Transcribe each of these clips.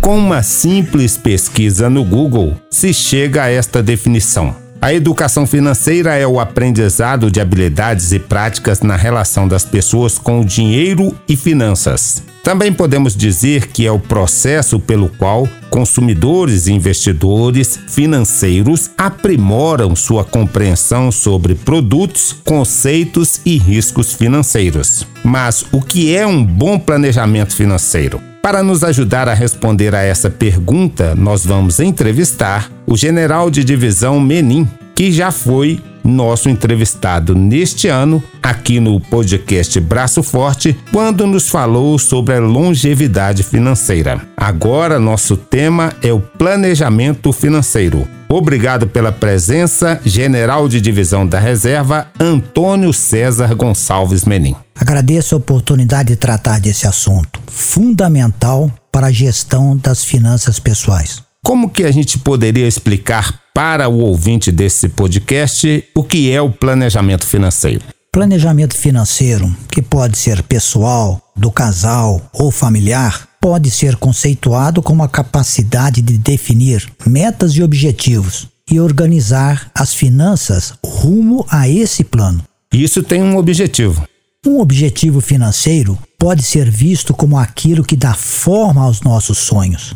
Com uma simples pesquisa no Google, se chega a esta definição. A educação financeira é o aprendizado de habilidades e práticas na relação das pessoas com o dinheiro e finanças. Também podemos dizer que é o processo pelo qual consumidores e investidores financeiros aprimoram sua compreensão sobre produtos, conceitos e riscos financeiros. Mas o que é um bom planejamento financeiro? Para nos ajudar a responder a essa pergunta, nós vamos entrevistar o general de divisão Menin, que já foi nosso entrevistado neste ano aqui no podcast Braço Forte, quando nos falou sobre a longevidade financeira. Agora, nosso tema é o planejamento financeiro. Obrigado pela presença, General de Divisão da Reserva, Antônio César Gonçalves Menin. Agradeço a oportunidade de tratar desse assunto fundamental para a gestão das finanças pessoais. Como que a gente poderia explicar para o ouvinte desse podcast o que é o planejamento financeiro? Planejamento financeiro, que pode ser pessoal, do casal ou familiar, pode ser conceituado como a capacidade de definir metas e objetivos e organizar as finanças rumo a esse plano. Isso tem um objetivo. Um objetivo financeiro pode ser visto como aquilo que dá forma aos nossos sonhos.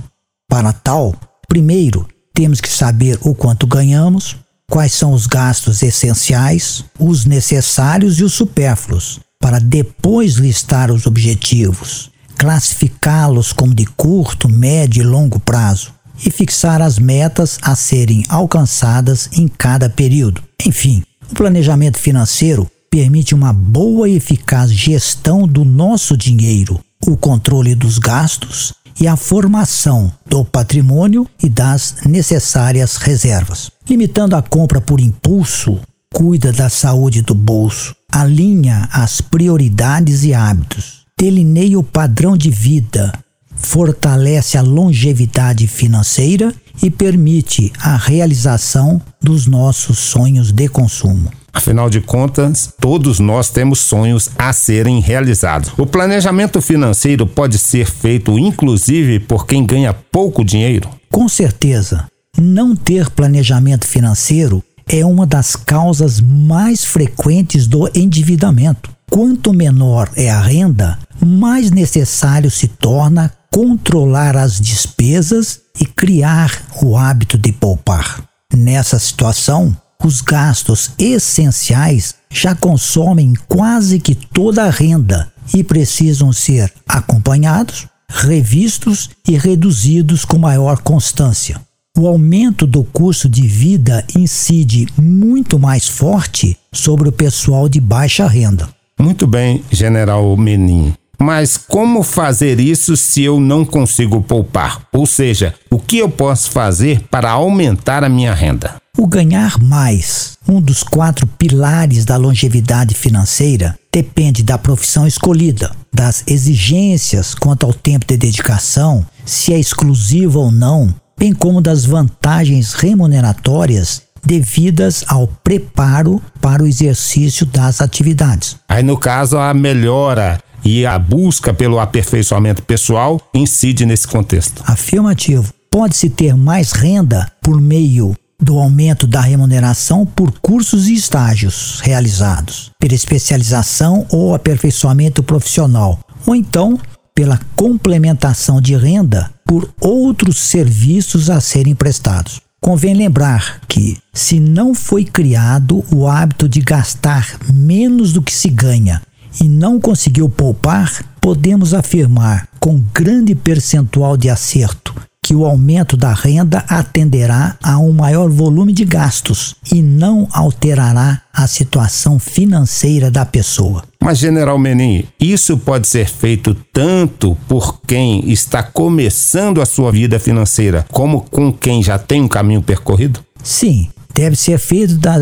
Para tal, Primeiro, temos que saber o quanto ganhamos, quais são os gastos essenciais, os necessários e os supérfluos, para depois listar os objetivos, classificá-los como de curto, médio e longo prazo e fixar as metas a serem alcançadas em cada período. Enfim, o planejamento financeiro permite uma boa e eficaz gestão do nosso dinheiro, o controle dos gastos e a formação do patrimônio e das necessárias reservas. Limitando a compra por impulso, cuida da saúde do bolso, alinha as prioridades e hábitos, delineia o padrão de vida, fortalece a longevidade financeira e permite a realização dos nossos sonhos de consumo. Afinal de contas, todos nós temos sonhos a serem realizados. O planejamento financeiro pode ser feito inclusive por quem ganha pouco dinheiro? Com certeza. Não ter planejamento financeiro é uma das causas mais frequentes do endividamento. Quanto menor é a renda, mais necessário se torna controlar as despesas e criar o hábito de poupar. Nessa situação, os gastos essenciais já consomem quase que toda a renda e precisam ser acompanhados, revistos e reduzidos com maior constância. O aumento do custo de vida incide muito mais forte sobre o pessoal de baixa renda. Muito bem, General Menin. Mas como fazer isso se eu não consigo poupar? Ou seja, o que eu posso fazer para aumentar a minha renda? O ganhar mais, um dos quatro pilares da longevidade financeira, depende da profissão escolhida, das exigências quanto ao tempo de dedicação, se é exclusivo ou não, bem como das vantagens remuneratórias devidas ao preparo para o exercício das atividades. Aí, no caso, a melhora e a busca pelo aperfeiçoamento pessoal incide nesse contexto. Afirmativo. Pode-se ter mais renda por meio do aumento da remuneração por cursos e estágios realizados, pela especialização ou aperfeiçoamento profissional, ou então pela complementação de renda por outros serviços a serem prestados. Convém lembrar que, se não foi criado o hábito de gastar menos do que se ganha e não conseguiu poupar, podemos afirmar com grande percentual de acerto que o aumento da renda atenderá a um maior volume de gastos e não alterará a situação financeira da pessoa. Mas, General Menin, isso pode ser feito tanto por quem está começando a sua vida financeira, como com quem já tem um caminho percorrido? Sim, deve ser feito da,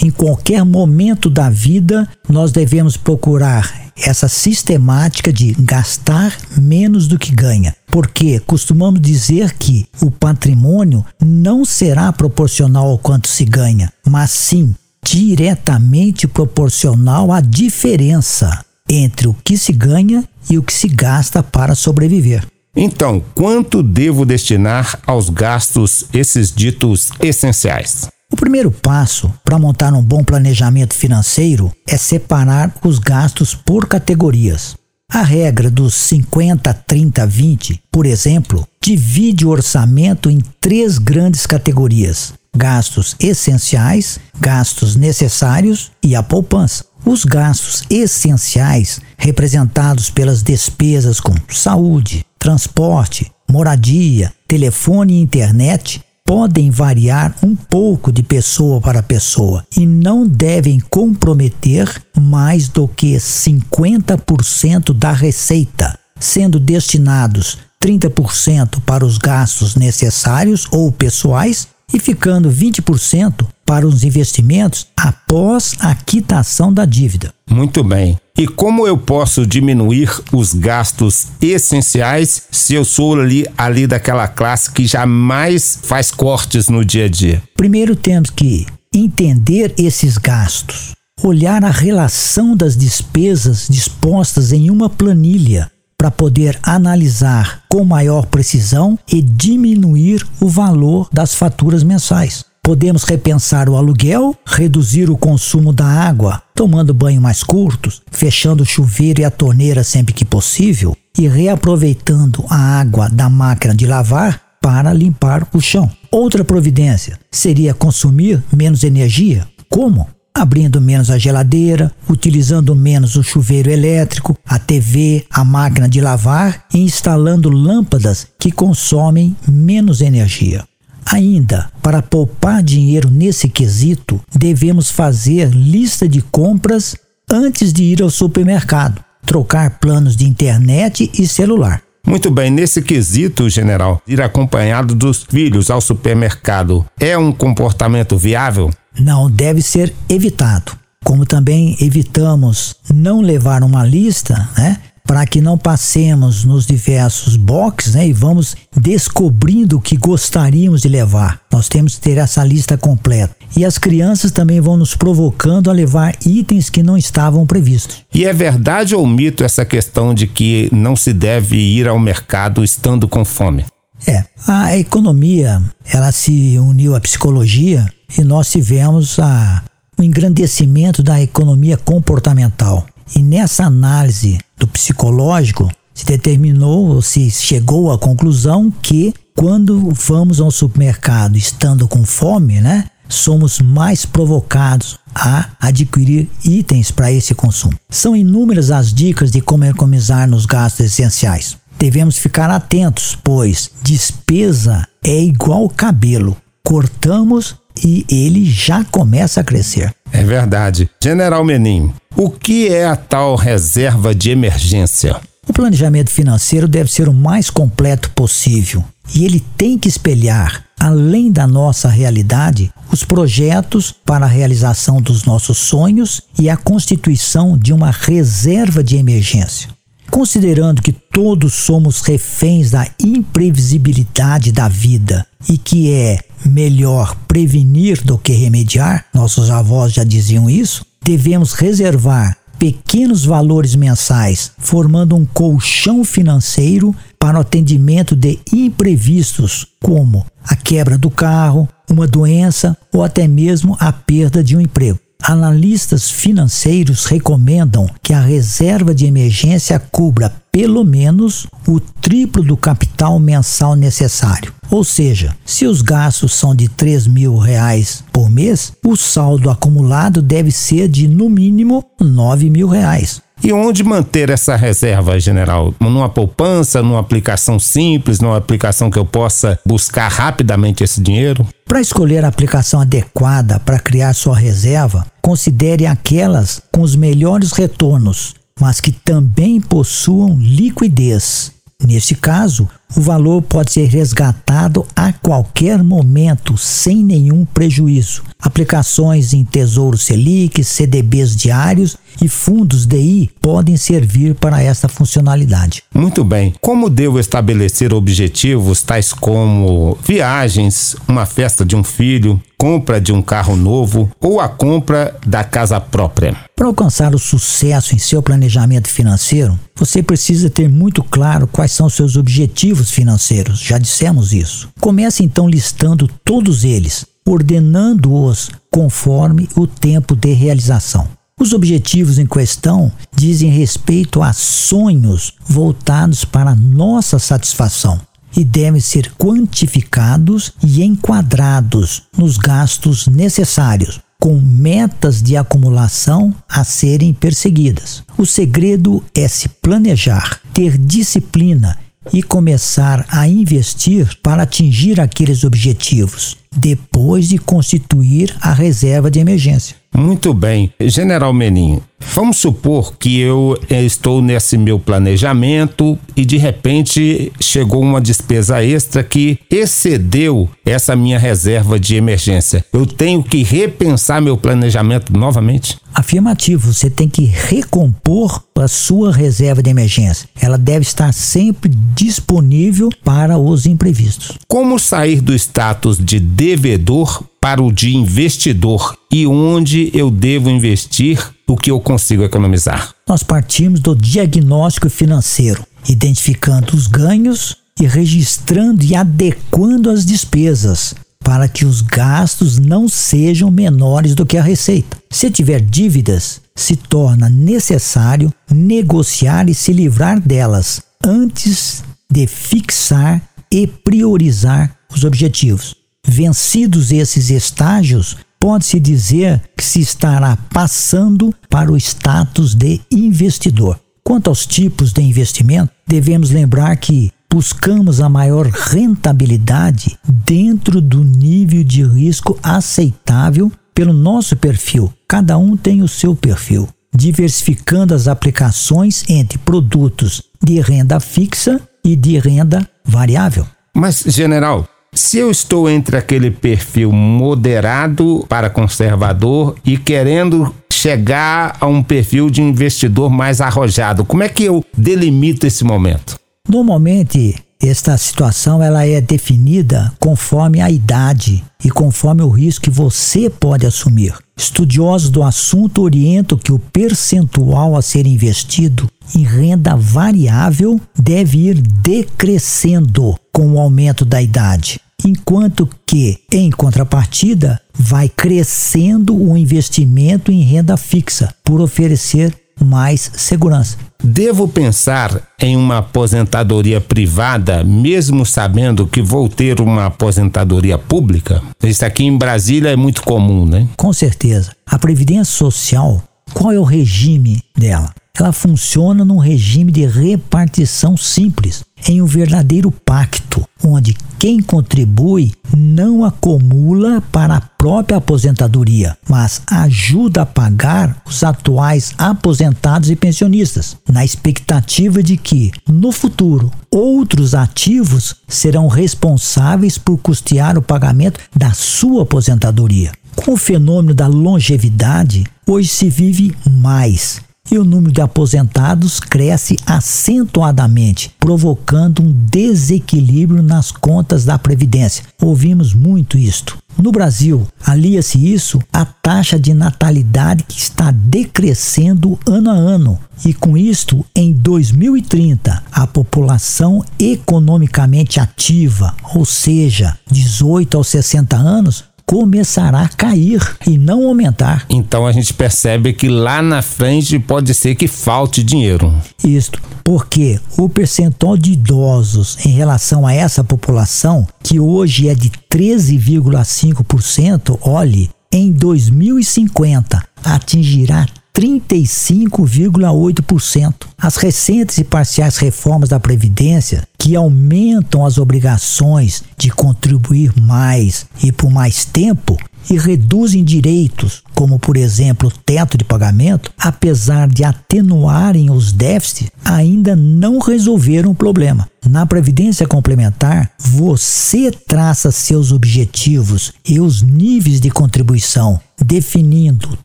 em qualquer momento da vida. Nós devemos procurar essa sistemática de gastar menos do que ganha. Porque costumamos dizer que o patrimônio não será proporcional ao quanto se ganha, mas sim diretamente proporcional à diferença entre o que se ganha e o que se gasta para sobreviver. Então, quanto devo destinar aos gastos esses ditos essenciais? O primeiro passo para montar um bom planejamento financeiro é separar os gastos por categorias. A regra dos 50, 30, 20, por exemplo, divide o orçamento em três grandes categorias: gastos essenciais, gastos necessários e a poupança. Os gastos essenciais, representados pelas despesas com saúde, transporte, moradia, telefone e internet, podem variar um pouco de pessoa para pessoa e não devem comprometer mais do que 50% da receita, sendo destinados 30% para os gastos necessários ou pessoais e ficando 20% para os investimentos após a quitação da dívida. Muito bem. E como eu posso diminuir os gastos essenciais se eu sou ali, ali daquela classe que jamais faz cortes no dia a dia? Primeiro temos que entender esses gastos, olhar a relação das despesas dispostas em uma planilha para poder analisar com maior precisão e diminuir o valor das faturas mensais. Podemos repensar o aluguel, reduzir o consumo da água, tomando banho mais curtos, fechando o chuveiro e a torneira sempre que possível e reaproveitando a água da máquina de lavar para limpar o chão. Outra providência seria consumir menos energia. Como? Abrindo menos a geladeira, utilizando menos o chuveiro elétrico, a TV, a máquina de lavar e instalando lâmpadas que consomem menos energia. Ainda, para poupar dinheiro nesse quesito, devemos fazer lista de compras antes de ir ao supermercado, trocar planos de internet e celular. Muito bem, nesse quesito, general, ir acompanhado dos filhos ao supermercado é um comportamento viável? Não deve ser evitado. Como também evitamos não levar uma lista, né? Para que não passemos nos diversos boxes né, e vamos descobrindo o que gostaríamos de levar. Nós temos que ter essa lista completa. E as crianças também vão nos provocando a levar itens que não estavam previstos. E é verdade ou mito essa questão de que não se deve ir ao mercado estando com fome? É, a economia ela se uniu à psicologia e nós tivemos a, o engrandecimento da economia comportamental. E nessa análise do psicológico, se determinou, se chegou à conclusão que quando vamos ao supermercado estando com fome, né, somos mais provocados a adquirir itens para esse consumo. São inúmeras as dicas de como economizar nos gastos essenciais. Devemos ficar atentos, pois despesa é igual cabelo. Cortamos e ele já começa a crescer. É verdade. General Menin, o que é a tal reserva de emergência? O planejamento financeiro deve ser o mais completo possível e ele tem que espelhar, além da nossa realidade, os projetos para a realização dos nossos sonhos e a constituição de uma reserva de emergência. Considerando que todos somos reféns da imprevisibilidade da vida e que é melhor prevenir do que remediar, nossos avós já diziam isso, devemos reservar pequenos valores mensais, formando um colchão financeiro para o atendimento de imprevistos, como a quebra do carro, uma doença ou até mesmo a perda de um emprego. Analistas financeiros recomendam que a reserva de emergência cubra pelo menos o triplo do capital mensal necessário. Ou seja, se os gastos são de 3 mil reais por mês, o saldo acumulado deve ser de no mínimo 9 mil reais. E onde manter essa reserva, general? Numa poupança, numa aplicação simples, numa aplicação que eu possa buscar rapidamente esse dinheiro? Para escolher a aplicação adequada para criar sua reserva, considere aquelas com os melhores retornos, mas que também possuam liquidez. Neste caso, o valor pode ser resgatado a qualquer momento sem nenhum prejuízo. Aplicações em Tesouro Selic, CDBs diários e fundos DI podem servir para essa funcionalidade. Muito bem. Como devo estabelecer objetivos tais como viagens, uma festa de um filho, compra de um carro novo ou a compra da casa própria? Para alcançar o sucesso em seu planejamento financeiro, você precisa ter muito claro quais são seus objetivos financeiros. Já dissemos isso. Comece então listando todos eles, ordenando-os conforme o tempo de realização. Os objetivos em questão dizem respeito a sonhos voltados para nossa satisfação e devem ser quantificados e enquadrados nos gastos necessários, com metas de acumulação a serem perseguidas. O segredo é se planejar, ter disciplina e começar a investir para atingir aqueles objetivos, depois de constituir a reserva de emergência. Muito bem. General Menin, vamos supor que eu eh, estou nesse meu planejamento e de repente chegou uma despesa extra que excedeu essa minha reserva de emergência. Eu tenho que repensar meu planejamento novamente? Afirmativo, você tem que recompor a sua reserva de emergência. Ela deve estar sempre disponível para os imprevistos. Como sair do status de devedor para o de investidor e onde eu devo investir o que eu consigo economizar? Nós partimos do diagnóstico financeiro, identificando os ganhos e registrando e adequando as despesas para que os gastos não sejam menores do que a receita. Se tiver dívidas, se torna necessário negociar e se livrar delas antes de fixar e priorizar os objetivos. Vencidos esses estágios, pode-se dizer que se estará passando para o status de investidor. Quanto aos tipos de investimento, devemos lembrar que buscamos a maior rentabilidade dentro do nível de risco aceitável pelo nosso perfil. Cada um tem o seu perfil, diversificando as aplicações entre produtos de renda fixa e de renda variável. Mas, general, se eu estou entre aquele perfil moderado para conservador e querendo chegar a um perfil de investidor mais arrojado, como é que eu delimito esse momento? Normalmente, esta situação ela é definida conforme a idade e conforme o risco que você pode assumir. Estudiosos do assunto orientam que o percentual a ser investido em renda variável deve ir decrescendo com o aumento da idade enquanto que, em contrapartida, vai crescendo o investimento em renda fixa por oferecer mais segurança. Devo pensar em uma aposentadoria privada, mesmo sabendo que vou ter uma aposentadoria pública? Isso aqui em Brasília é muito comum, né? Com certeza. A Previdência Social, qual é o regime dela? Ela funciona num regime de repartição simples, em um verdadeiro pacto, onde quem contribui não acumula para a própria aposentadoria, mas ajuda a pagar os atuais aposentados e pensionistas, na expectativa de que, no futuro, outros ativos serão responsáveis por custear o pagamento da sua aposentadoria. Com o fenômeno da longevidade, hoje se vive mais e o número de aposentados cresce acentuadamente, provocando um desequilíbrio nas contas da Previdência. Ouvimos muito isto. No Brasil, alia-se isso à taxa de natalidade que está decrescendo ano a ano. E com isto, em 2030, a população economicamente ativa, ou seja, 18 aos 60 anos, começará a cair e não aumentar. Então a gente percebe que lá na frente pode ser que falte dinheiro. Isto, porque o percentual de idosos em relação a essa população, que hoje é de 13,5%, olhe, em 2050 atingirá 35,8%. As recentes e parciais reformas da Previdência, que aumentam as obrigações de contribuir mais e por mais tempo, e reduzem direitos, como por exemplo o teto de pagamento, apesar de atenuarem os déficits, ainda não resolveram o problema. Na Previdência Complementar, você traça seus objetivos e os níveis de contribuição, definindo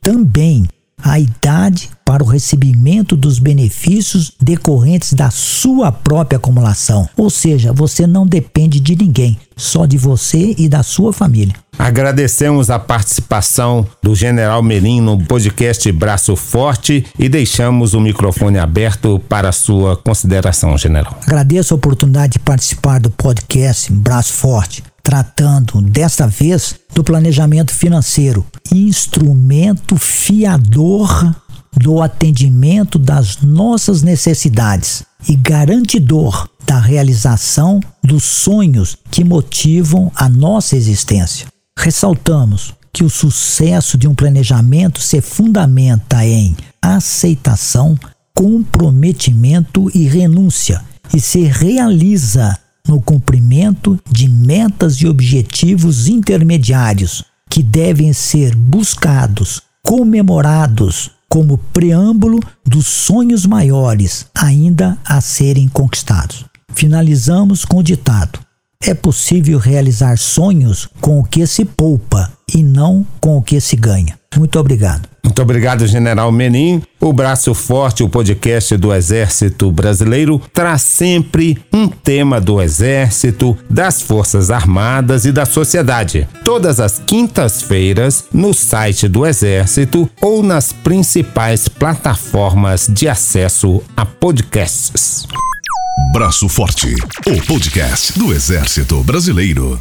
também a idade para o recebimento dos benefícios decorrentes da sua própria acumulação. Ou seja, você não depende de ninguém, só de você e da sua família. Agradecemos a participação do General Merim no podcast Braço Forte e deixamos o microfone aberto para a sua consideração, General. Agradeço a oportunidade de participar do podcast Braço Forte tratando desta vez do planejamento financeiro, instrumento fiador do atendimento das nossas necessidades e garantidor da realização dos sonhos que motivam a nossa existência. Ressaltamos que o sucesso de um planejamento se fundamenta em aceitação, comprometimento e renúncia e se realiza no cumprimento de metas e objetivos intermediários que devem ser buscados, comemorados como preâmbulo dos sonhos maiores ainda a serem conquistados. Finalizamos com o ditado: é possível realizar sonhos com o que se poupa e não com o que se ganha. Muito obrigado. Muito obrigado, General Menin. O Braço Forte, o podcast do Exército Brasileiro, traz sempre um tema do Exército, das Forças Armadas e da sociedade. Todas as quintas-feiras, no site do Exército ou nas principais plataformas de acesso a podcasts. Braço Forte, o podcast do Exército Brasileiro.